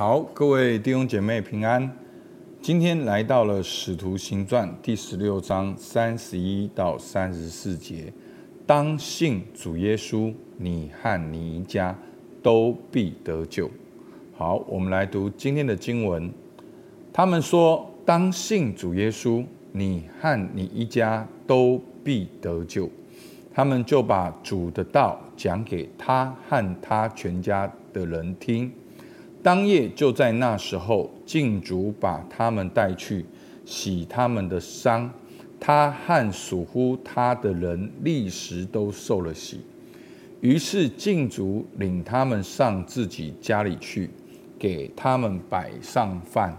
好，各位弟兄姐妹平安。今天来到了《使徒行传》第十六章三十一到三十四节，当信主耶稣，你和你一家都必得救。好，我们来读今天的经文。他们说：“当信主耶稣，你和你一家都必得救。”他们就把主的道讲给他和他全家的人听。当夜就在那时候，敬主把他们带去洗他们的伤，他和属乎他的人立时都受了洗。于是敬主领他们上自己家里去，给他们摆上饭。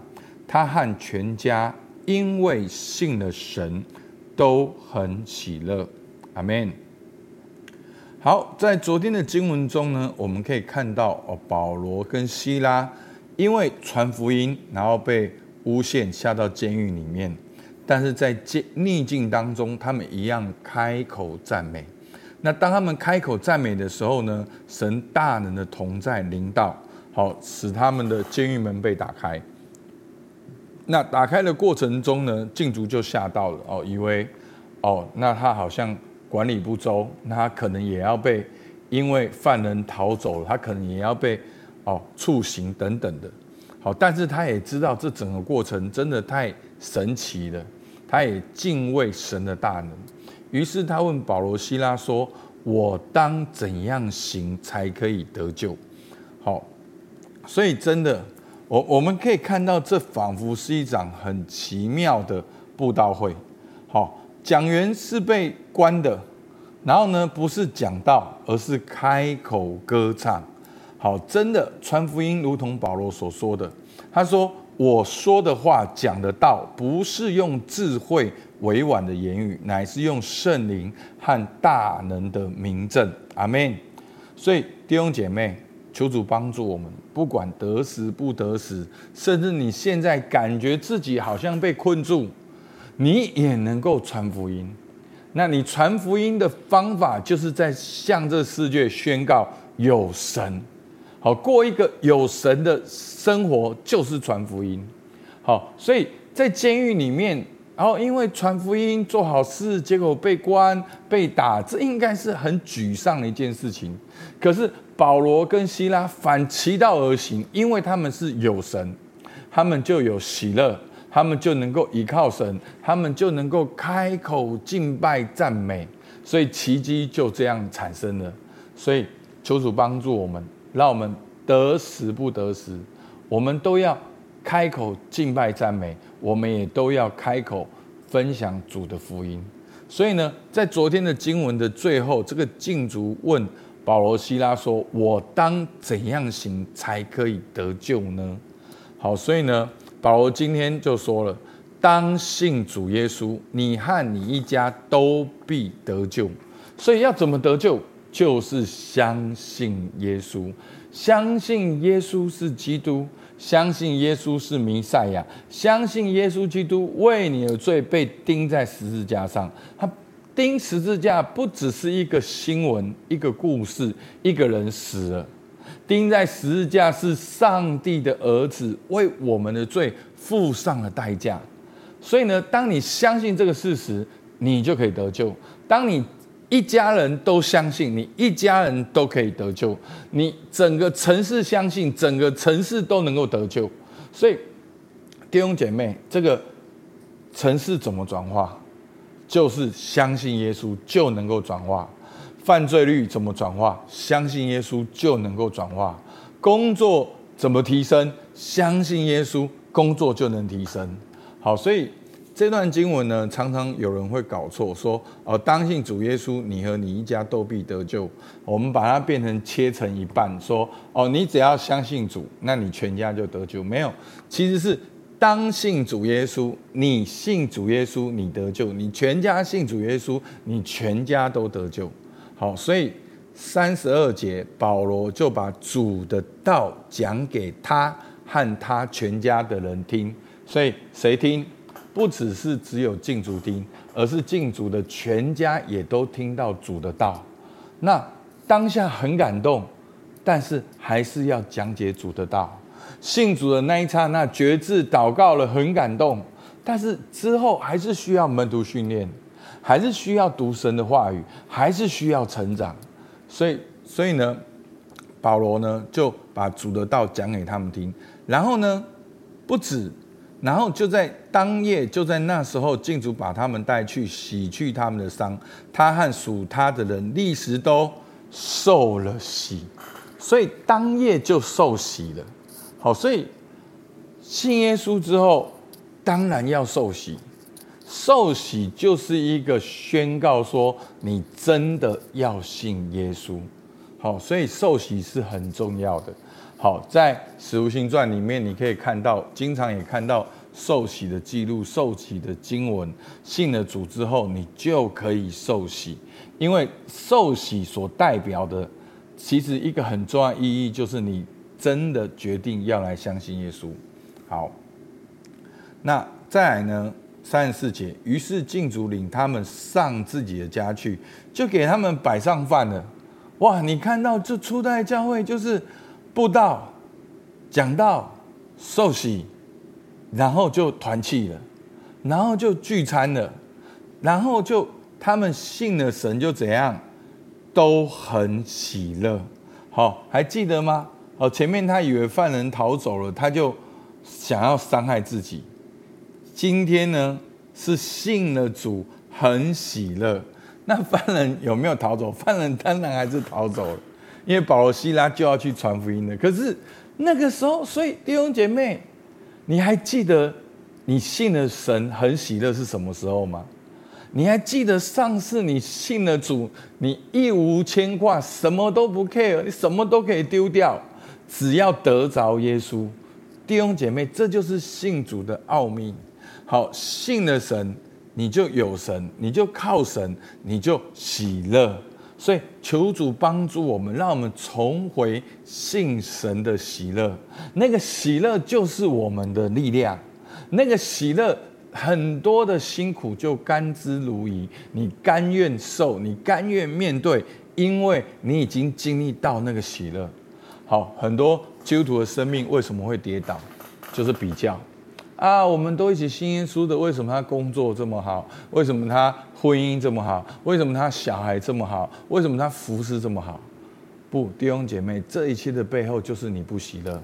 他和全家因为信了神，都很喜乐。阿门。好，在昨天的经文中呢，我们可以看到哦，保罗跟西拉因为传福音，然后被诬陷下到监狱里面，但是在逆境当中，他们一样开口赞美。那当他们开口赞美的时候呢，神大能的同在临到，好使他们的监狱门被打开。那打开的过程中呢，禁足就吓到了哦，以为哦，那他好像。管理不周，那他可能也要被，因为犯人逃走了，他可能也要被哦处刑等等的。好，但是他也知道这整个过程真的太神奇了，他也敬畏神的大能。于是他问保罗、希拉说：“我当怎样行才可以得救？”好，所以真的，我我们可以看到，这仿佛是一场很奇妙的布道会。好。讲员是被关的，然后呢，不是讲道，而是开口歌唱。好，真的传福音，如同保罗所说的，他说：“我说的话，讲的道，不是用智慧委婉的言语，乃是用圣灵和大能的明证。”阿门。所以弟兄姐妹，求主帮助我们，不管得时不得时，甚至你现在感觉自己好像被困住。你也能够传福音，那你传福音的方法，就是在向这世界宣告有神，好，过一个有神的生活，就是传福音。好，所以在监狱里面，然后因为传福音做好事，结果被关被打，这应该是很沮丧的一件事情。可是保罗跟希拉反其道而行，因为他们是有神，他们就有喜乐。他们就能够依靠神，他们就能够开口敬拜赞美，所以奇迹就这样产生了。所以求主帮助我们，让我们得时不得时，我们都要开口敬拜赞美，我们也都要开口分享主的福音。所以呢，在昨天的经文的最后，这个禁足问保罗、西拉说：“我当怎样行才可以得救呢？”好，所以呢。保罗今天就说了：“当信主耶稣，你和你一家都必得救。”所以要怎么得救？就是相信耶稣，相信耶稣是基督，相信耶稣是弥赛亚，相信耶稣基督为你的罪被钉在十字架上。他钉十字架不只是一个新闻、一个故事，一个人死了。钉在十字架是上帝的儿子为我们的罪付上了代价，所以呢，当你相信这个事实，你就可以得救。当你一家人都相信，你一家人都可以得救，你整个城市相信，整个城市都能够得救。所以弟兄姐妹，这个城市怎么转化？就是相信耶稣就能够转化。犯罪率怎么转化？相信耶稣就能够转化。工作怎么提升？相信耶稣，工作就能提升。好，所以这段经文呢，常常有人会搞错，说哦，当信主耶稣，你和你一家都必得救。我们把它变成切成一半，说哦，你只要相信主，那你全家就得救。没有，其实是当信主耶稣，你信主耶稣，你得救；你全家信主耶稣，你全家都得救。好，所以三十二节，保罗就把主的道讲给他和他全家的人听。所以谁听？不只是只有敬主听，而是敬主的全家也都听到主的道。那当下很感动，但是还是要讲解主的道。信主的那一刹那，决志祷告了，很感动。但是之后还是需要门徒训练，还是需要读神的话语，还是需要成长。所以，所以呢，保罗呢就把主的道讲给他们听。然后呢，不止，然后就在当夜，就在那时候，进主把他们带去洗去他们的伤。他和属他的人立时都受了洗，所以当夜就受洗了。好，所以信耶稣之后，当然要受洗。受洗就是一个宣告，说你真的要信耶稣。好，所以受洗是很重要的。好，在《使徒行传》里面，你可以看到，经常也看到受洗的记录、受洗的经文。信了主之后，你就可以受洗，因为受洗所代表的，其实一个很重要意义就是你。真的决定要来相信耶稣，好。那再来呢？三十四节，于是进主领他们上自己的家去，就给他们摆上饭了。哇！你看到这初代教会就是布道、讲道、受洗，然后就团契了，然后就聚餐了，然后就他们信了神，就怎样都很喜乐。好，还记得吗？哦，前面他以为犯人逃走了，他就想要伤害自己。今天呢，是信了主，很喜乐。那犯人有没有逃走？犯人当然还是逃走了，因为保罗、西拉就要去传福音了。可是那个时候，所以弟兄姐妹，你还记得你信了神很喜乐是什么时候吗？你还记得上次你信了主，你一无牵挂，什么都不 care，你什么都可以丢掉。只要得着耶稣，弟兄姐妹，这就是信主的奥秘。好，信了神，你就有神，你就靠神，你就喜乐。所以求主帮助我们，让我们重回信神的喜乐。那个喜乐就是我们的力量。那个喜乐，很多的辛苦就甘之如饴。你甘愿受，你甘愿面对，因为你已经经历到那个喜乐。好，很多基督徒的生命为什么会跌倒？就是比较啊，我们都一起信耶稣的，为什么他工作这么好？为什么他婚姻这么好？为什么他小孩这么好？为什么他服侍这么好？不，弟兄姐妹，这一切的背后就是你不喜乐，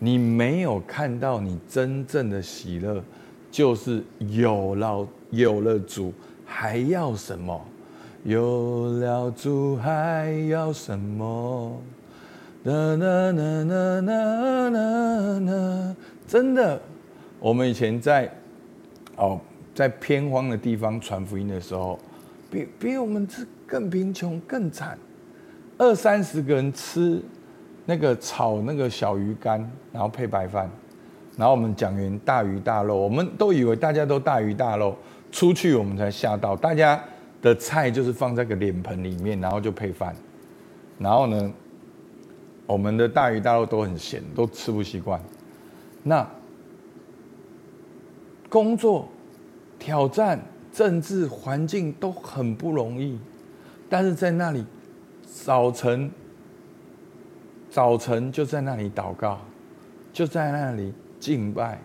你没有看到你真正的喜乐，就是有了有了主还要什么？有了主还要什么？啦啦啦啦啦啦啦！真的，我们以前在哦，在偏荒的地方传福音的时候，比比我们这更贫穷、更惨。二三十个人吃那个炒那个小鱼干，然后配白饭，然后我们讲员大鱼大肉，我们都以为大家都大鱼大肉，出去我们才吓到，大家的菜就是放在个脸盆里面，然后就配饭，然后呢？我们的大鱼大肉都很咸，都吃不习惯。那工作、挑战、政治环境都很不容易，但是在那里，早晨，早晨就在那里祷告，就在那里敬拜，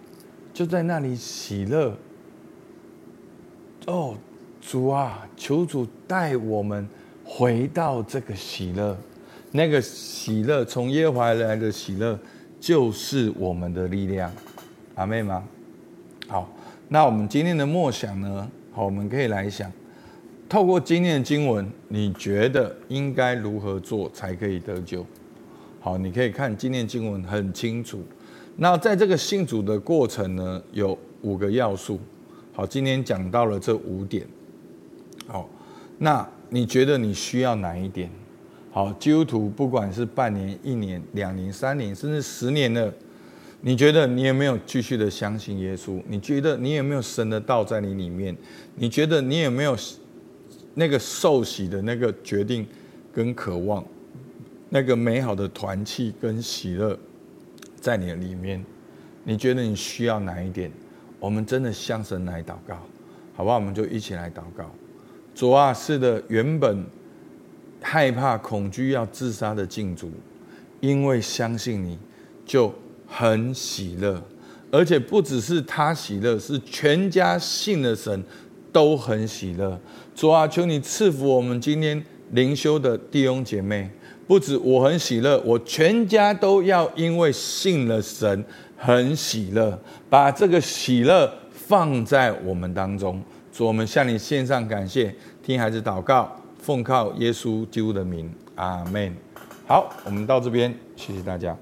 就在那里喜乐。哦，主啊，求主带我们回到这个喜乐。那个喜乐，从耶和华来的喜乐，就是我们的力量，阿妹吗？好，那我们今天的默想呢？好，我们可以来想，透过今天的经文，你觉得应该如何做才可以得救？好，你可以看今天的经文很清楚。那在这个信主的过程呢，有五个要素。好，今天讲到了这五点。好，那你觉得你需要哪一点？好，基督徒不管是半年、一年、两年、三年，甚至十年了，你觉得你有没有继续的相信耶稣？你觉得你有没有神的道在你里面？你觉得你有没有那个受洗的那个决定跟渴望，那个美好的团契跟喜乐在你的里面？你觉得你需要哪一点？我们真的向神来祷告，好不好？我们就一起来祷告。主啊，是的，原本。害怕、恐惧、要自杀的禁主，因为相信你，就很喜乐，而且不只是他喜乐，是全家信的神都很喜乐。主啊，求你赐福我们今天灵修的弟兄姐妹，不止我很喜乐，我全家都要因为信了神很喜乐，把这个喜乐放在我们当中。主，我们向你献上感谢，听孩子祷告，奉靠耶稣基督的名，阿门。好，我们到这边，谢谢大家。